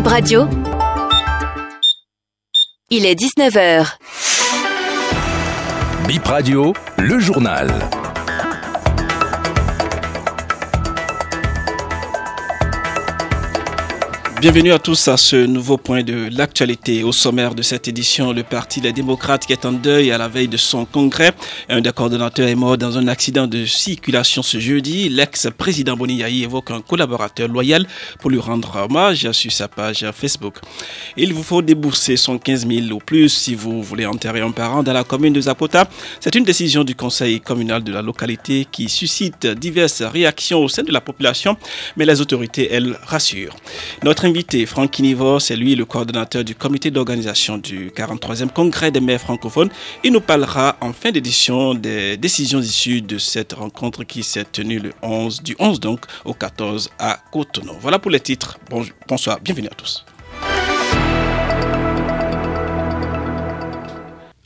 Bip Radio. Il est 19h. Bip Radio, le journal. Bienvenue à tous à ce nouveau point de l'actualité. Au sommaire de cette édition, le Parti Les démocrates qui est en deuil à la veille de son congrès. Un des coordonnateurs est mort dans un accident de circulation ce jeudi. L'ex-président Boni évoque un collaborateur loyal pour lui rendre hommage sur sa page Facebook. Il vous faut débourser 115 000 ou plus si vous voulez enterrer un parent dans la commune de Zapota. C'est une décision du conseil communal de la localité qui suscite diverses réactions au sein de la population, mais les autorités, elles, rassurent. Notre invité, Franck Kinivo, c'est lui le coordonnateur du comité d'organisation du 43e congrès des maires francophones. Il nous parlera en fin d'édition des décisions issues de cette rencontre qui s'est tenue le 11, du 11 donc au 14 à Cotonou. Voilà pour les titres. bonsoir, bienvenue à tous.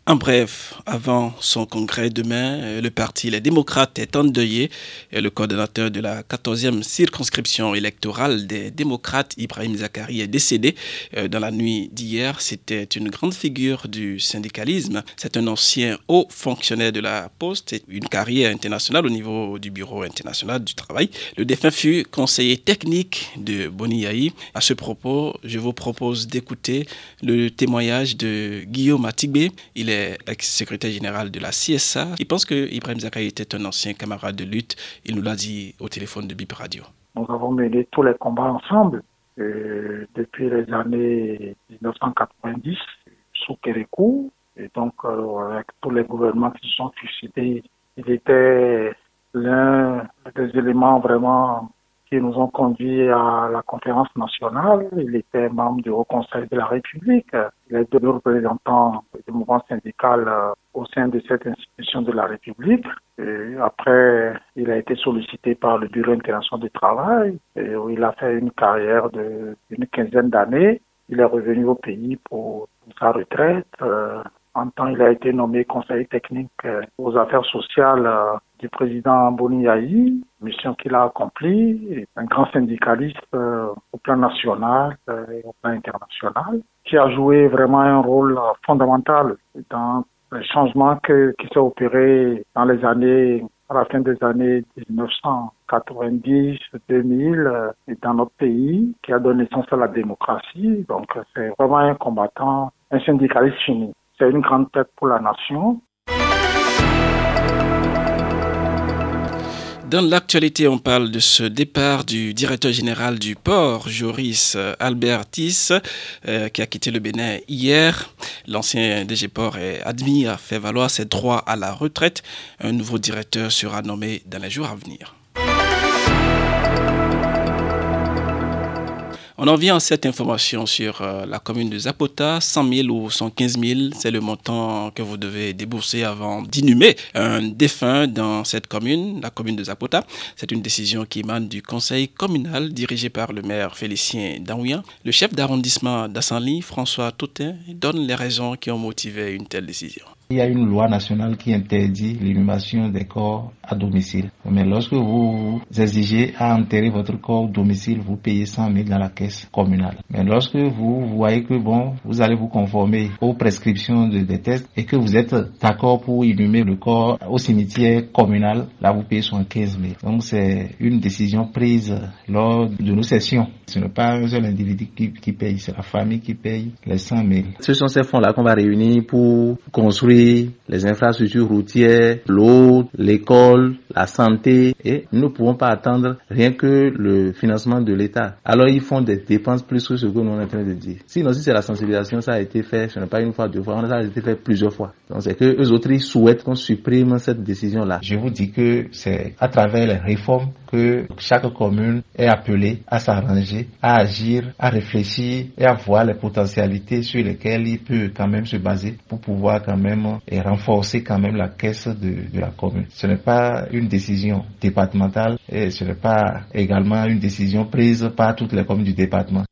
En bref, avant son congrès demain, euh, le parti Les démocrates est endeuillé et le coordonnateur de la 14e circonscription électorale des démocrates, Ibrahim Zakari, est décédé euh, dans la nuit d'hier. C'était une grande figure du syndicalisme. C'est un ancien haut fonctionnaire de la Poste et une carrière internationale au niveau du Bureau international du travail. Le défunt fut conseiller technique de Boni À ce propos, je vous propose d'écouter le témoignage de Guillaume Atigbe. Il est ex-secrétaire général de la CSA, il pense que Ibrahim Zakaï était un ancien camarade de lutte. Il nous l'a dit au téléphone de BIP Radio. Nous avons mené tous les combats ensemble euh, depuis les années 1990 sous Kérékou. Et donc, euh, avec tous les gouvernements qui se sont suicidés, il était l'un des éléments vraiment qui nous ont conduits à la conférence nationale. Il était membre du Haut Conseil de la République. Il est devenu représentant du mouvement syndical euh, au sein de cette institution de la République. Après, il a été sollicité par le Bureau international du travail il a fait une carrière d'une quinzaine d'années. Il est revenu au pays pour sa retraite. En temps, il a été nommé conseiller technique euh, aux affaires sociales euh, du président Boni mission qu'il a accomplie, un grand syndicaliste euh, au plan national et au plan international, qui a joué vraiment un rôle fondamental dans le changement qui s'est opéré dans les années, à la fin des années 1990, 2000, et dans notre pays, qui a donné sens à la démocratie. Donc, c'est vraiment un combattant, un syndicaliste fini. C'est une grande tête pour la nation. Dans l'actualité, on parle de ce départ du directeur général du port, Joris Albertis, euh, qui a quitté le Bénin hier. L'ancien DG Port est admis à faire valoir ses droits à la retraite. Un nouveau directeur sera nommé dans les jours à venir. On en vient à cette information sur euh, la commune de Zapota. 100 000 ou 115 000, c'est le montant que vous devez débourser avant d'inhumer un défunt dans cette commune, la commune de Zapota. C'est une décision qui émane du conseil communal dirigé par le maire Félicien Daouyan. Le chef d'arrondissement d'Assanli, François Toutin, donne les raisons qui ont motivé une telle décision. Il y a une loi nationale qui interdit l'inhumation des corps à domicile. Mais lorsque vous exigez à enterrer votre corps au domicile, vous payez 100 000 dans la caisse communale. Mais lorsque vous voyez que bon, vous allez vous conformer aux prescriptions de, des tests et que vous êtes d'accord pour inhumer le corps au cimetière communal, là vous payez 75 000. Donc c'est une décision prise lors de nos sessions. Ce n'est pas un seul individu qui, qui paye, c'est la famille qui paye les 100 000. Ce sont ces fonds-là qu'on va réunir pour construire les infrastructures routières, l'eau, l'école, la santé et nous ne pouvons pas attendre rien que le financement de l'État. Alors ils font des dépenses plus que ce que nous sommes en train de dire. Sinon si c'est la sensibilisation, ça a été fait, ce n'est pas une fois, deux fois, ça a été fait plusieurs fois. Donc c'est que eux autres ils souhaitent qu'on supprime cette décision-là. Je vous dis que c'est à travers les réformes que chaque commune est appelée à s'arranger, à agir, à réfléchir et à voir les potentialités sur lesquelles il peut quand même se baser pour pouvoir quand même et renforcer quand même la caisse de, de la commune. Ce n'est pas une décision départementale et ce n'est pas également une décision prise par toutes les communes du département.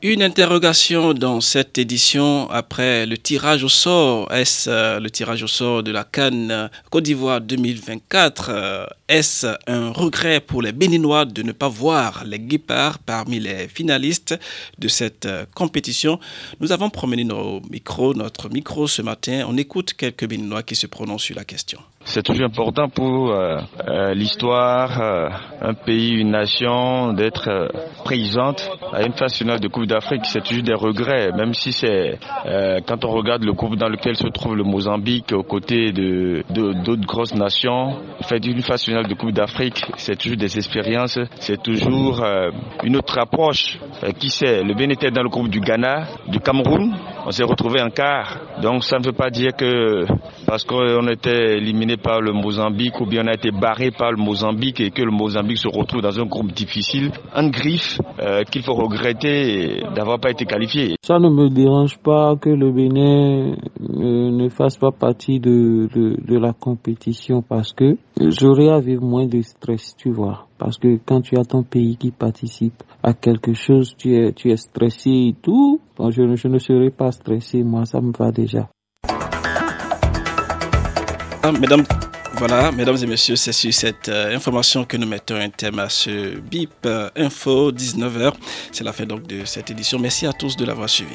Une interrogation dans cette édition après le tirage au sort. Est-ce euh, le tirage au sort de la Cannes Côte d'Ivoire 2024 euh, Est-ce un regret pour les Béninois de ne pas voir les guépards parmi les finalistes de cette euh, compétition? Nous avons promené nos micros, notre micro ce matin. On écoute quelques Béninois qui se prononcent sur la question. C'est toujours important pour euh, euh, l'histoire, euh, un pays, une nation, d'être présente à une phase finale de Coupe d'Afrique. C'est toujours des regrets, même si c'est quand on regarde le groupe dans lequel se trouve le Mozambique aux côtés de d'autres grosses nations. Faire une phase finale de Coupe d'Afrique, c'est toujours des expériences, c'est toujours une autre approche. qui sait, le Bénin était dans le groupe du Ghana, du Cameroun, on s'est retrouvé en quart. Donc ça ne veut pas dire que parce qu'on était éliminé par le Mozambique ou bien on a été barré par le Mozambique et que le Mozambique se retrouve dans un groupe difficile, un griffe euh, qu'il faut regretter d'avoir pas été qualifié. Ça ne me dérange pas que le Bénin euh, ne fasse pas partie de, de, la compétition parce que j'aurais à vivre moins de stress, tu vois. Parce que quand tu as ton pays qui participe à quelque chose, tu es, tu es stressé et tout. je, je ne serai pas stressé, moi, ça me va déjà. Ah, mesdames, voilà, mesdames et messieurs, c'est sur cette euh, information que nous mettons un thème à ce BIP euh, Info 19h. C'est la fin donc de cette édition. Merci à tous de l'avoir suivi.